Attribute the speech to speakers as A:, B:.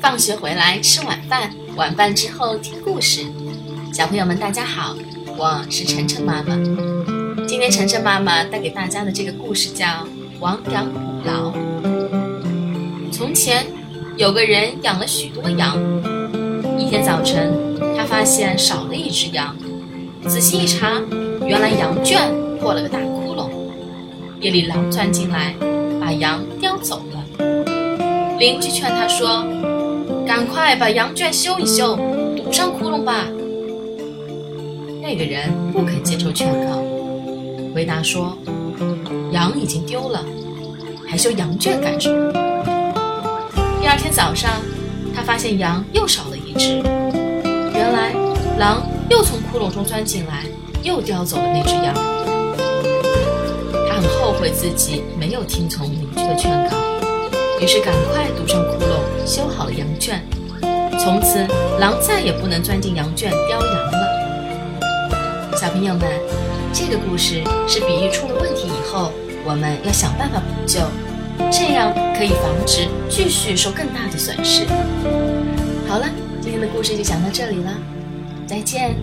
A: 放学回来吃晚饭，晚饭之后听故事。小朋友们，大家好，我是晨晨妈妈。今天晨晨妈妈带给大家的这个故事叫《亡羊补牢》。从前有个人养了许多羊，一天早晨，他发现少了一只羊，仔细一查，原来羊圈破了个大窟窿。夜里狼钻进来，把羊叼走了。邻居劝他说：“赶快把羊圈修一修，堵上窟窿吧。”那个人不肯接受劝告，回答说：“羊已经丢了，还修羊圈干什么？”第二天早上，他发现羊又少了一只，原来狼又从窟窿中钻进来，又叼走了那只羊。他很后悔自己没有听从邻居的劝告，于是赶快堵上窟窿，修好了羊圈。从此，狼再也不能钻进羊圈叼羊了。小朋友们，这个故事是比喻出了问题以后，我们要想办法补救，这样可以防止继续受更大的损失。好了，今天的故事就讲到这里了，再见。